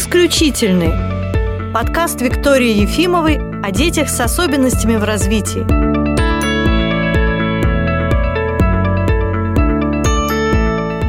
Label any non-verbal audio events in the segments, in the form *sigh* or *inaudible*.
Исключительный. Подкаст Виктории Ефимовой о детях с особенностями в развитии.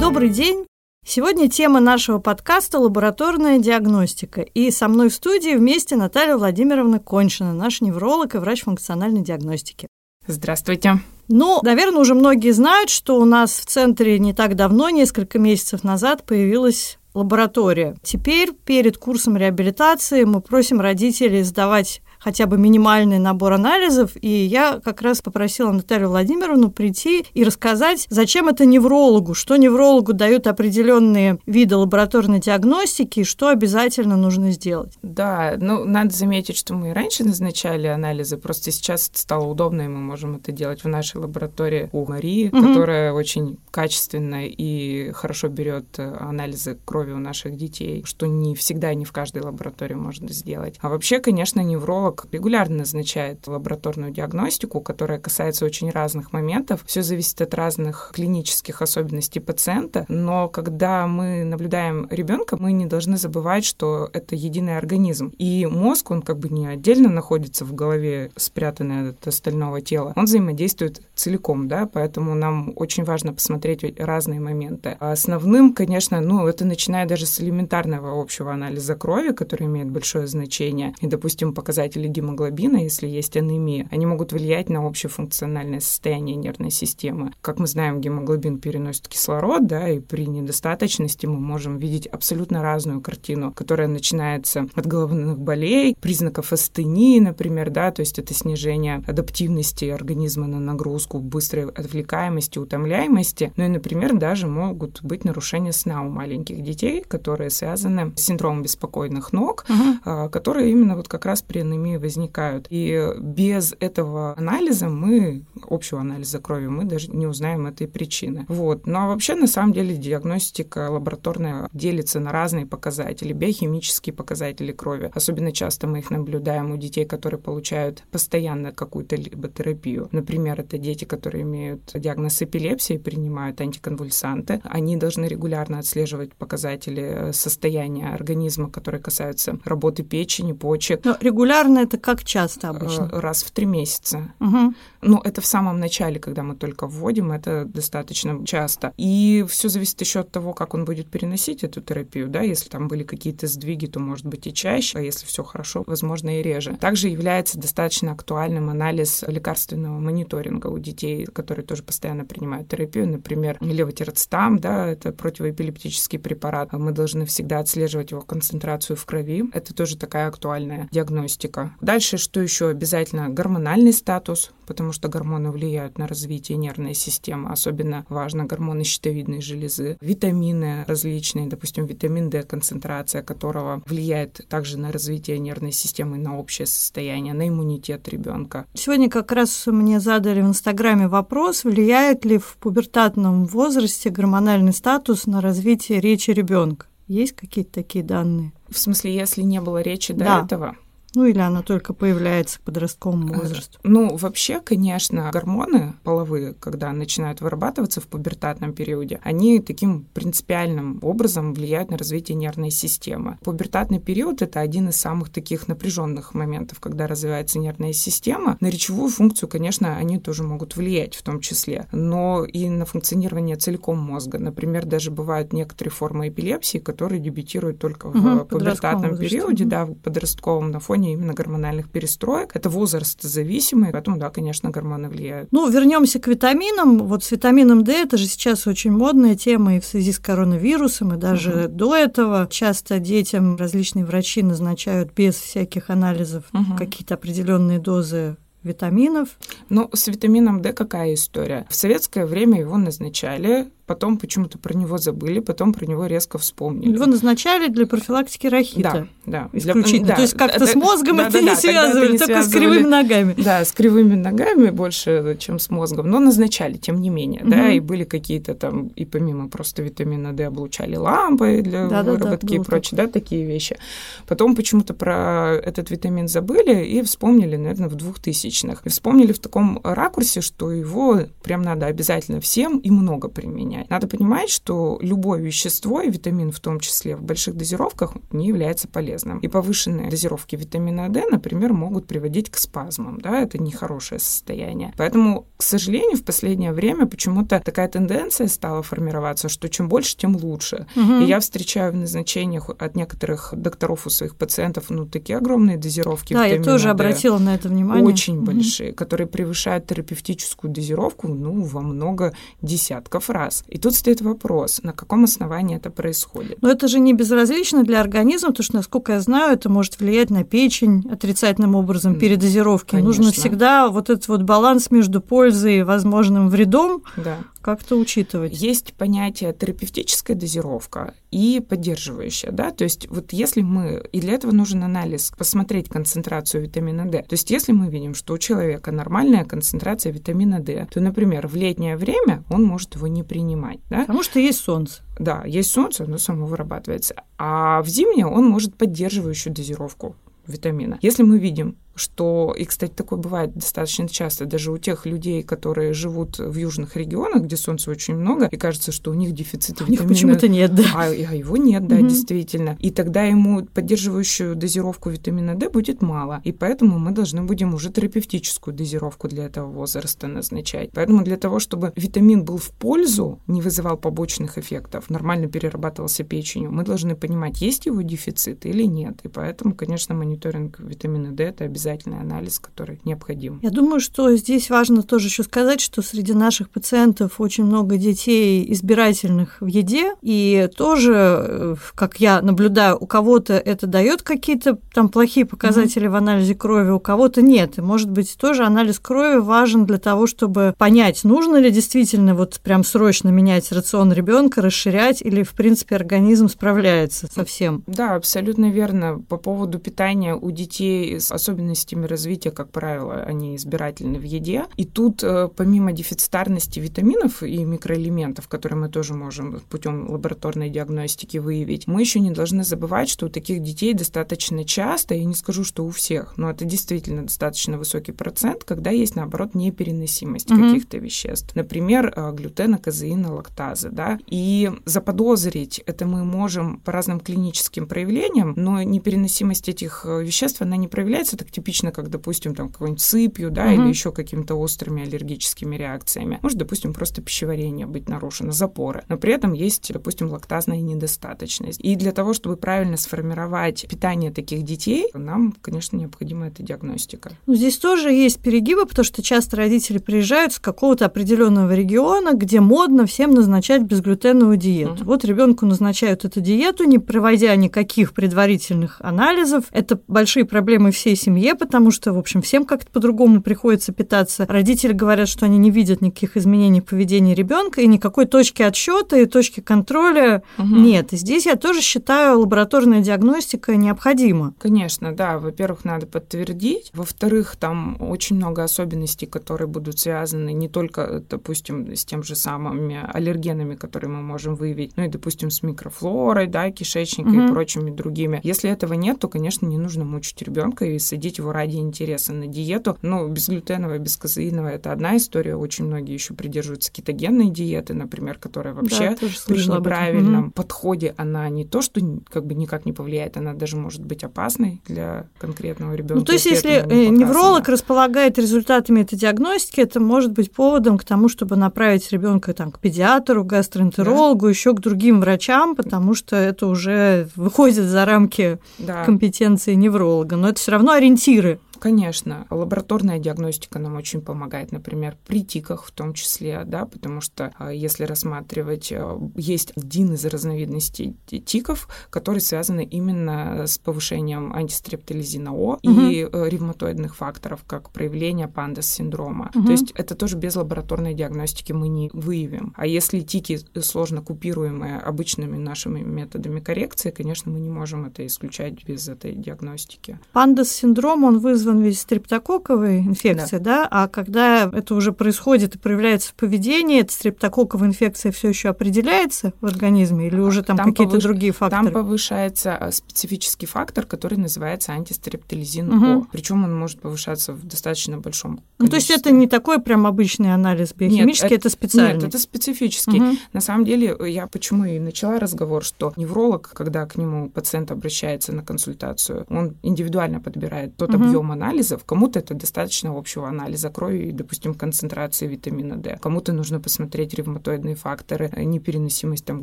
Добрый день. Сегодня тема нашего подкаста – лабораторная диагностика. И со мной в студии вместе Наталья Владимировна Кончина, наш невролог и врач функциональной диагностики. Здравствуйте. Ну, наверное, уже многие знают, что у нас в центре не так давно, несколько месяцев назад, появилась лаборатория. Теперь перед курсом реабилитации мы просим родителей сдавать хотя бы минимальный набор анализов, и я как раз попросила Наталью Владимировну прийти и рассказать, зачем это неврологу, что неврологу дают определенные виды лабораторной диагностики, и что обязательно нужно сделать. Да, ну, надо заметить, что мы и раньше назначали анализы, просто сейчас это стало удобно, и мы можем это делать в нашей лаборатории у Марии, угу. которая очень качественно и хорошо берет анализы крови у наших детей, что не всегда и не в каждой лаборатории можно сделать. А вообще, конечно, невролог невролог регулярно назначает лабораторную диагностику, которая касается очень разных моментов. Все зависит от разных клинических особенностей пациента, но когда мы наблюдаем ребенка, мы не должны забывать, что это единый организм. И мозг, он как бы не отдельно находится в голове, спрятанный от остального тела, он взаимодействует целиком, да, поэтому нам очень важно посмотреть разные моменты. А основным, конечно, ну, это начиная даже с элементарного общего анализа крови, который имеет большое значение, и, допустим, показатели гемоглобина, если есть анемия, они могут влиять на общее функциональное состояние нервной системы. Как мы знаем, гемоглобин переносит кислород, да, и при недостаточности мы можем видеть абсолютно разную картину, которая начинается от головных болей, признаков астении, например, да, то есть это снижение адаптивности организма на нагрузку, быстрой отвлекаемости, утомляемости, ну и, например, даже могут быть нарушения сна у маленьких детей, которые связаны с синдромом беспокойных ног, uh-huh. которые именно вот как раз при анемии возникают. И без этого анализа мы, общего анализа крови, мы даже не узнаем этой причины. Вот. Но ну, а вообще, на самом деле, диагностика лабораторная делится на разные показатели, биохимические показатели крови. Особенно часто мы их наблюдаем у детей, которые получают постоянно какую-то либо терапию. Например, это дети, которые имеют диагноз эпилепсии, принимают антиконвульсанты. Они должны регулярно отслеживать показатели состояния организма, которые касаются работы печени, почек. Но регулярно это как часто обычно? Э, раз в три месяца. Угу. Ну, это в самом начале, когда мы только вводим, это достаточно часто. И все зависит еще от того, как он будет переносить эту терапию, да, если там были какие-то сдвиги, то может быть и чаще, а если все хорошо, возможно, и реже. Также является достаточно актуальным анализ лекарственного мониторинга у детей, которые тоже постоянно принимают терапию, например, левотирацетам, да, это противоэпилептический препарат. Мы должны всегда отслеживать его концентрацию в крови. Это тоже такая актуальная диагностика. Дальше, что еще обязательно? Гормональный статус, потому что гормоны влияют на развитие нервной системы. Особенно важно гормоны щитовидной железы. Витамины различные, допустим, витамин D, концентрация которого влияет также на развитие нервной системы, на общее состояние, на иммунитет ребенка. Сегодня как раз мне задали в Инстаграме вопрос, влияет ли в пубертатном возрасте гормональный статус на развитие речи ребенка. Есть какие-то такие данные? В смысле, если не было речи до да. этого? Ну или она только появляется к подростковому э, возрасту? Ну, вообще, конечно, гормоны половые, когда начинают вырабатываться в пубертатном периоде, они таким принципиальным образом влияют на развитие нервной системы. Пубертатный период — это один из самых таких напряженных моментов, когда развивается нервная система. На речевую функцию, конечно, они тоже могут влиять в том числе, но и на функционирование целиком мозга. Например, даже бывают некоторые формы эпилепсии, которые дебютируют только угу, в пубертатном периоде, да, в подростковом на фоне фоне именно гормональных перестроек. Это возраст зависимый, поэтому, да, конечно, гормоны влияют. Ну, вернемся к витаминам. Вот с витамином D это же сейчас очень модная тема и в связи с коронавирусом, и даже угу. до этого часто детям различные врачи назначают без всяких анализов угу. какие-то определенные дозы витаминов. Ну, с витамином D какая история? В советское время его назначали потом почему-то про него забыли, потом про него резко вспомнили. Его назначали для профилактики рахита. Да, да. Исключительно. Для, То есть как-то с мозгом да, это да, не да, связывали, не только связывали, с кривыми ногами. Да, с кривыми ногами больше, чем с мозгом, но назначали, тем не менее, угу. да, и были какие-то там, и помимо просто витамина D облучали лампы для да, выработки да, да, и прочее, да, такие вещи. Потом почему-то про этот витамин забыли и вспомнили, наверное, в двухтысячных. И вспомнили в таком ракурсе, что его прям надо обязательно всем и много применять принять. Надо понимать, что любое вещество, и витамин в том числе, в больших дозировках не является полезным. И повышенные дозировки витамина D, например, могут приводить к спазмам. Да? Это нехорошее состояние. Поэтому, к сожалению, в последнее время почему-то такая тенденция стала формироваться, что чем больше, тем лучше. Угу. И я встречаю в назначениях от некоторых докторов у своих пациентов ну такие огромные дозировки да, я тоже D, обратила на это внимание. Очень угу. большие, которые превышают терапевтическую дозировку ну, во много десятков раз. И тут стоит вопрос, на каком основании это происходит. Но это же не безразлично для организма, потому что, насколько я знаю, это может влиять на печень отрицательным образом передозировки. Конечно. Нужно всегда вот этот вот баланс между пользой и возможным вредом да. как-то учитывать. Есть понятие терапевтическая дозировка и поддерживающая, да, то есть вот если мы, и для этого нужен анализ, посмотреть концентрацию витамина D, то есть если мы видим, что у человека нормальная концентрация витамина D, то, например, в летнее время он может его не принимать, да. Потому что есть солнце. Да, есть солнце, оно само вырабатывается. А в зимнее он может поддерживающую дозировку витамина. Если мы видим что, и, кстати, такое бывает достаточно часто, даже у тех людей, которые живут в южных регионах, где солнца очень много, и кажется, что у них дефицит витамина. У них почему-то нет, да. А, а его нет, да, угу. действительно. И тогда ему поддерживающую дозировку витамина D будет мало, и поэтому мы должны будем уже терапевтическую дозировку для этого возраста назначать. Поэтому для того, чтобы витамин был в пользу, не вызывал побочных эффектов, нормально перерабатывался печенью, мы должны понимать, есть его дефицит или нет. И поэтому, конечно, мониторинг витамина D – это обязательно обязательный анализ, который необходим. Я думаю, что здесь важно тоже еще сказать, что среди наших пациентов очень много детей избирательных в еде, и тоже, э, как я наблюдаю, у кого-то это дает какие-то там плохие показатели mm-hmm. в анализе крови, у кого-то нет. И, может быть, тоже анализ крови важен для того, чтобы понять, нужно ли действительно вот прям срочно менять рацион ребенка, расширять, или, в принципе, организм справляется со всем. Да, абсолютно верно. По поводу питания у детей, особенно особенностями развития, как правило, они избирательны в еде. И тут, э, помимо дефицитарности витаминов и микроэлементов, которые мы тоже можем путем лабораторной диагностики выявить, мы еще не должны забывать, что у таких детей достаточно часто, я не скажу, что у всех, но это действительно достаточно высокий процент, когда есть, наоборот, непереносимость mm-hmm. каких-то веществ. Например, э, глютена, казеина, лактазы. Да? И заподозрить это мы можем по разным клиническим проявлениям, но непереносимость этих э, веществ, она не проявляется так типично, как, допустим, там какой-нибудь сыпью, да, угу. или еще какими-то острыми аллергическими реакциями. Может, допустим, просто пищеварение быть нарушено, запоры. Но при этом есть, допустим, лактазная недостаточность. И для того, чтобы правильно сформировать питание таких детей, нам, конечно, необходима эта диагностика. Ну, здесь тоже есть перегибы, потому что часто родители приезжают с какого-то определенного региона, где модно всем назначать безглютеновую диету. Угу. Вот ребенку назначают эту диету, не проводя никаких предварительных анализов. Это большие проблемы всей семье, потому что, в общем, всем как-то по-другому приходится питаться. Родители говорят, что они не видят никаких изменений в поведении ребенка и никакой точки отсчета и точки контроля угу. нет. И здесь я тоже считаю, лабораторная диагностика необходима. Конечно, да. Во-первых, надо подтвердить. Во-вторых, там очень много особенностей, которые будут связаны не только, допустим, с тем же самыми аллергенами, которые мы можем выявить, но и, допустим, с микрофлорой, да, кишечника угу. и прочими другими. Если этого нет, то, конечно, не нужно мучить ребенка и садить его ради интереса на диету. Ну, безглютеновая, безказеиновая – это одна история. Очень многие еще придерживаются кетогенной диеты, например, которая вообще да, при неправильном угу. подходе, она не то, что как бы никак не повлияет, она даже может быть опасной для конкретного ребенка. Ну, то есть, если э, невролог располагает результатами этой диагностики, это может быть поводом к тому, чтобы направить ребенка там, к педиатру, гастроэнтерологу, да. еще к другим врачам, потому что это уже выходит за рамки да. компетенции невролога. Но это все равно ориентир ориентиры Конечно, лабораторная диагностика нам очень помогает, например, при тиках в том числе, да, потому что а, если рассматривать, а, есть один из разновидностей тиков, который связаны именно с повышением антистрептилизина О угу. и э, ревматоидных факторов, как проявление пандас-синдрома. Угу. То есть это тоже без лабораторной диагностики мы не выявим. А если тики сложно купируемые обычными нашими методами коррекции, конечно, мы не можем это исключать без этой диагностики. Пандас-синдром, он вызван вызван ведь стрептококковой инфекцией, да. да, а когда это уже происходит и проявляется в поведении, эта стрептококковая инфекция все еще определяется в организме или уже там, там какие-то повыш... другие факторы? Там повышается а, специфический фактор, который называется антистрептолизин угу. О. Причем он может повышаться в достаточно большом количестве. Ну, то есть это не такой прям обычный анализ биохимический, нет, это, это специальный? Нет, это специфический. Угу. На самом деле, я почему и начала разговор, что невролог, когда к нему пациент обращается на консультацию, он индивидуально подбирает тот угу. объем анализов. Кому-то это достаточно общего анализа крови и, допустим, концентрации витамина D. Кому-то нужно посмотреть ревматоидные факторы, непереносимость там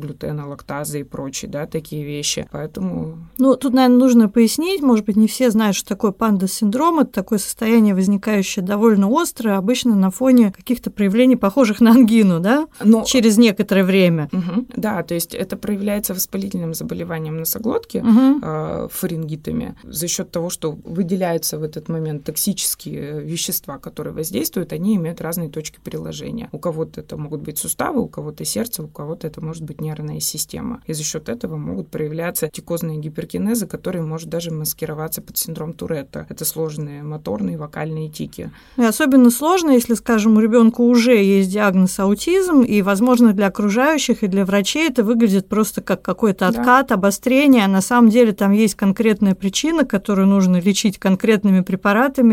глютена, лактазы и прочие, да, такие вещи. Поэтому... Ну, тут, наверное, нужно пояснить, может быть, не все знают, что такое панда-синдром. Это такое состояние, возникающее довольно острое, обычно на фоне каких-то проявлений, похожих на ангину, да, Но... через некоторое время. Угу. Да, то есть это проявляется воспалительным заболеванием носоглотки, угу. э, фарингитами, за счет того, что выделяются в этот момент токсические вещества, которые воздействуют, они имеют разные точки приложения. У кого-то это могут быть суставы, у кого-то сердце, у кого-то это может быть нервная система. И за счет этого могут проявляться тикозные гиперкинезы, которые может даже маскироваться под синдром Туретта. Это сложные моторные вокальные тики. И особенно сложно, если, скажем, у ребенка уже есть диагноз аутизм, и, возможно, для окружающих и для врачей это выглядит просто как какой-то откат, да. обострение, а на самом деле там есть конкретная причина, которую нужно лечить конкретными препаратами,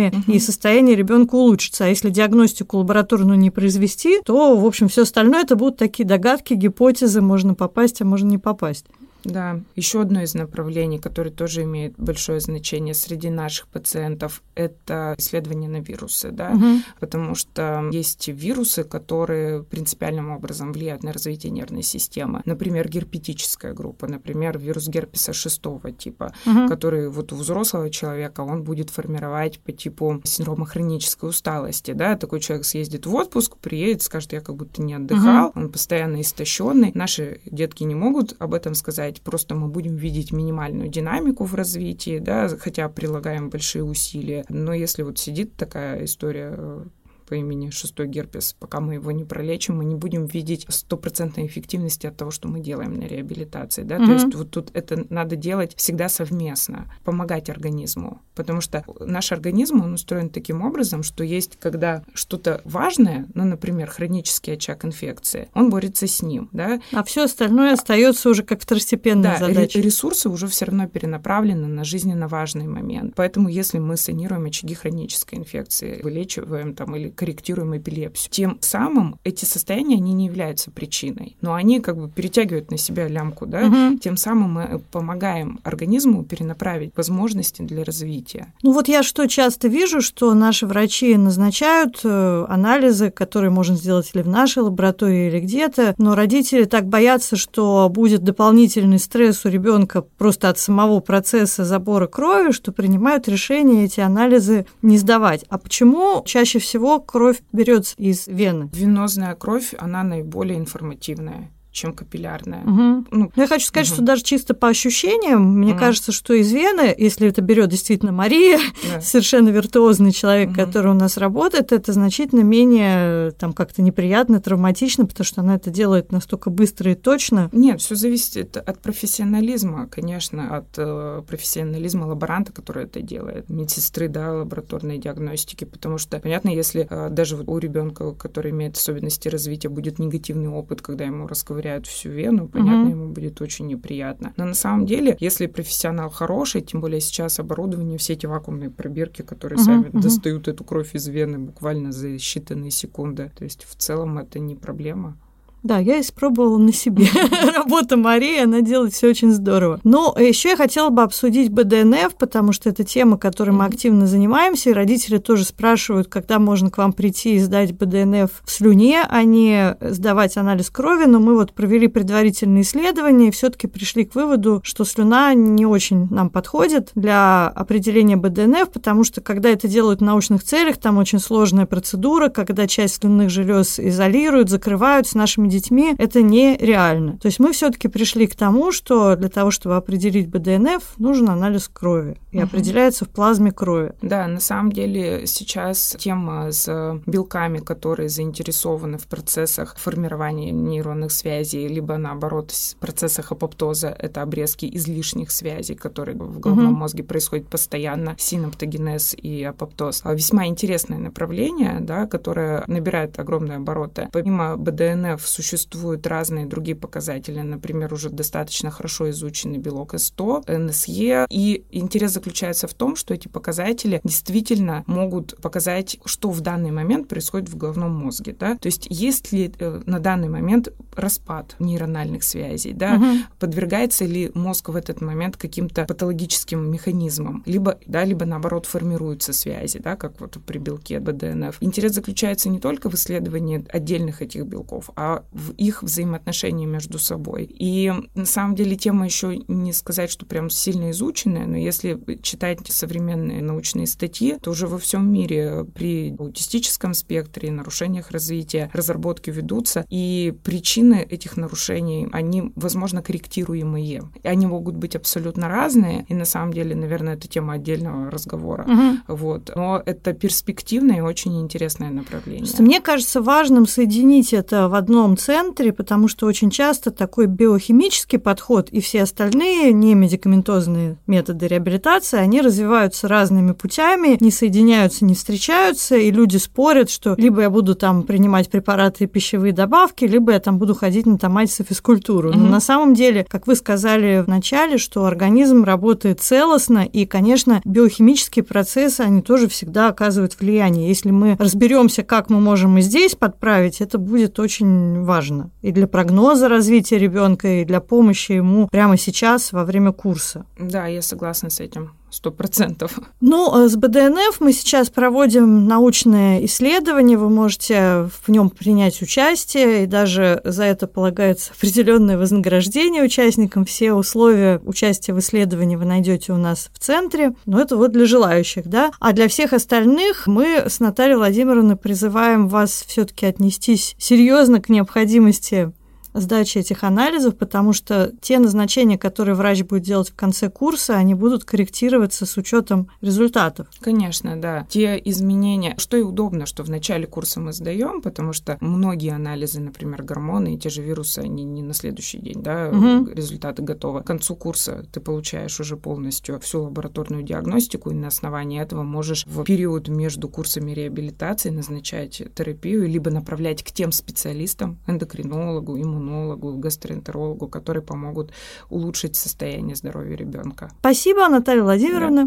угу. и состояние ребенка улучшится. А если диагностику лабораторную не произвести, то, в общем, все остальное это будут такие догадки, гипотезы, можно попасть, а можно не попасть. Да, еще одно из направлений, которое тоже имеет большое значение среди наших пациентов, это исследование на вирусы, да, угу. потому что есть вирусы, которые принципиальным образом влияют на развитие нервной системы. Например, герпетическая группа, например, вирус герпеса шестого типа, угу. который вот у взрослого человека он будет формировать по типу синдрома хронической усталости, да, такой человек съездит в отпуск, приедет, скажет, я как будто не отдыхал, угу. он постоянно истощенный. Наши детки не могут об этом сказать, сказать, просто мы будем видеть минимальную динамику в развитии, да, хотя прилагаем большие усилия. Но если вот сидит такая история э, по имени шестой герпес, пока мы его не пролечим, мы не будем видеть стопроцентной эффективности от того, что мы делаем на реабилитации. Да? Mm-hmm. То есть вот тут это надо делать всегда совместно, помогать организму. Потому что наш организм, он устроен таким образом, что есть, когда что-то важное, ну, например, хронический очаг инфекции, он борется с ним. Да? А все остальное остается уже как второстепенная да, задача. Ресурсы уже все равно перенаправлены на жизненно важный момент. Поэтому если мы санируем очаги хронической инфекции, вылечиваем там или корректируем эпилепсию. Тем самым эти состояния, они не являются причиной, но они как бы перетягивают на себя лямку, да, угу. тем самым мы помогаем организму перенаправить возможности для развития. Ну вот я что часто вижу, что наши врачи назначают э, анализы, которые можно сделать или в нашей лаборатории, или где-то, но родители так боятся, что будет дополнительный стресс у ребенка просто от самого процесса забора крови, что принимают решение эти анализы не сдавать. А почему чаще всего кровь берется из вены? Венозная кровь, она наиболее информативная чем капиллярная. Угу. Ну, Я хочу сказать, угу. что даже чисто по ощущениям, мне угу. кажется, что из вены, если это берет действительно Мария, да. *laughs* совершенно виртуозный человек, угу. который у нас работает, это значительно менее там как-то неприятно, травматично, потому что она это делает настолько быстро и точно. Нет, все зависит от профессионализма, конечно, от э, профессионализма лаборанта, который это делает, медсестры, да, лабораторной диагностики, потому что, понятно, если э, даже у ребенка, который имеет особенности развития, будет негативный опыт, когда ему расковыряют ковыряют всю вену, понятно, угу. ему будет очень неприятно. Но на самом деле, если профессионал хороший, тем более сейчас оборудование, все эти вакуумные пробирки, которые угу, сами угу. достают эту кровь из вены буквально за считанные секунды, то есть в целом это не проблема. Да, я испробовала на себе. *laughs* Работа Марии, она делает все очень здорово. Но еще я хотела бы обсудить БДНФ, потому что это тема, которой мы активно занимаемся, и родители тоже спрашивают, когда можно к вам прийти и сдать БДНФ в слюне, а не сдавать анализ крови. Но мы вот провели предварительные исследования и все-таки пришли к выводу, что слюна не очень нам подходит для определения БДНФ, потому что когда это делают в научных целях, там очень сложная процедура, когда часть слюнных желез изолируют, закрывают с нашими детьми это нереально. То есть мы все-таки пришли к тому, что для того, чтобы определить БДНФ, нужен анализ крови. И угу. определяется в плазме крови. Да, на самом деле сейчас тема с белками, которые заинтересованы в процессах формирования нейронных связей, либо наоборот в процессах апоптоза, это обрезки излишних связей, которые в головном угу. мозге происходят постоянно, синаптогенез и апоптоз. А весьма интересное направление, да, которое набирает огромные обороты. Помимо БДНФ существуют разные другие показатели, например, уже достаточно хорошо изученный белок С100, НСЕ. И интерес заключается в том, что эти показатели действительно могут показать, что в данный момент происходит в головном мозге. Да? То есть есть ли э, на данный момент распад нейрональных связей, да? угу. подвергается ли мозг в этот момент каким-то патологическим механизмам, либо, да, либо наоборот формируются связи, да, как вот при белке БДНФ. Интерес заключается не только в исследовании отдельных этих белков, а в их взаимоотношении между собой. И на самом деле тема еще не сказать, что прям сильно изученная, но если читать современные научные статьи, то уже во всем мире при аутистическом спектре, нарушениях развития разработки ведутся, и причины этих нарушений, они, возможно, корректируемые. Они могут быть абсолютно разные, и на самом деле, наверное, это тема отдельного разговора. Угу. Вот. Но это перспективное и очень интересное направление. Мне кажется важным соединить это в одном центре, потому что очень часто такой биохимический подход и все остальные немедикаментозные методы реабилитации, они развиваются разными путями, не соединяются, не встречаются, и люди спорят, что либо я буду там принимать препараты и пищевые добавки, либо я там буду ходить на томатис и физкультуру. Угу. Но на самом деле, как вы сказали в начале, что организм работает целостно, и, конечно, биохимические процессы, они тоже всегда оказывают влияние. Если мы разберемся, как мы можем и здесь подправить, это будет очень важно и для прогноза развития ребенка, и для помощи ему прямо сейчас во время курса. Да, я согласна с этим сто процентов. Ну, э, с БДНФ мы сейчас проводим научное исследование, вы можете в нем принять участие, и даже за это полагается определенное вознаграждение участникам. Все условия участия в исследовании вы найдете у нас в центре. Но это вот для желающих, да. А для всех остальных мы с Натальей Владимировной призываем вас все-таки отнестись серьезно к необходимости сдачи этих анализов, потому что те назначения, которые врач будет делать в конце курса, они будут корректироваться с учетом результатов. Конечно, да. Те изменения, что и удобно, что в начале курса мы сдаем, потому что многие анализы, например, гормоны и те же вирусы, они не на следующий день, да, угу. результаты готовы. К концу курса ты получаешь уже полностью всю лабораторную диагностику, и на основании этого можешь в период между курсами реабилитации назначать терапию, либо направлять к тем специалистам, эндокринологу, иммунологу, иммунологу, гастроэнтерологу, которые помогут улучшить состояние здоровья ребенка. Спасибо, Наталья Владимировна.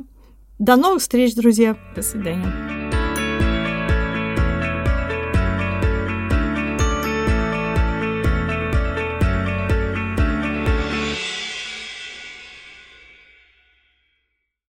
Да. До новых встреч, друзья. До свидания.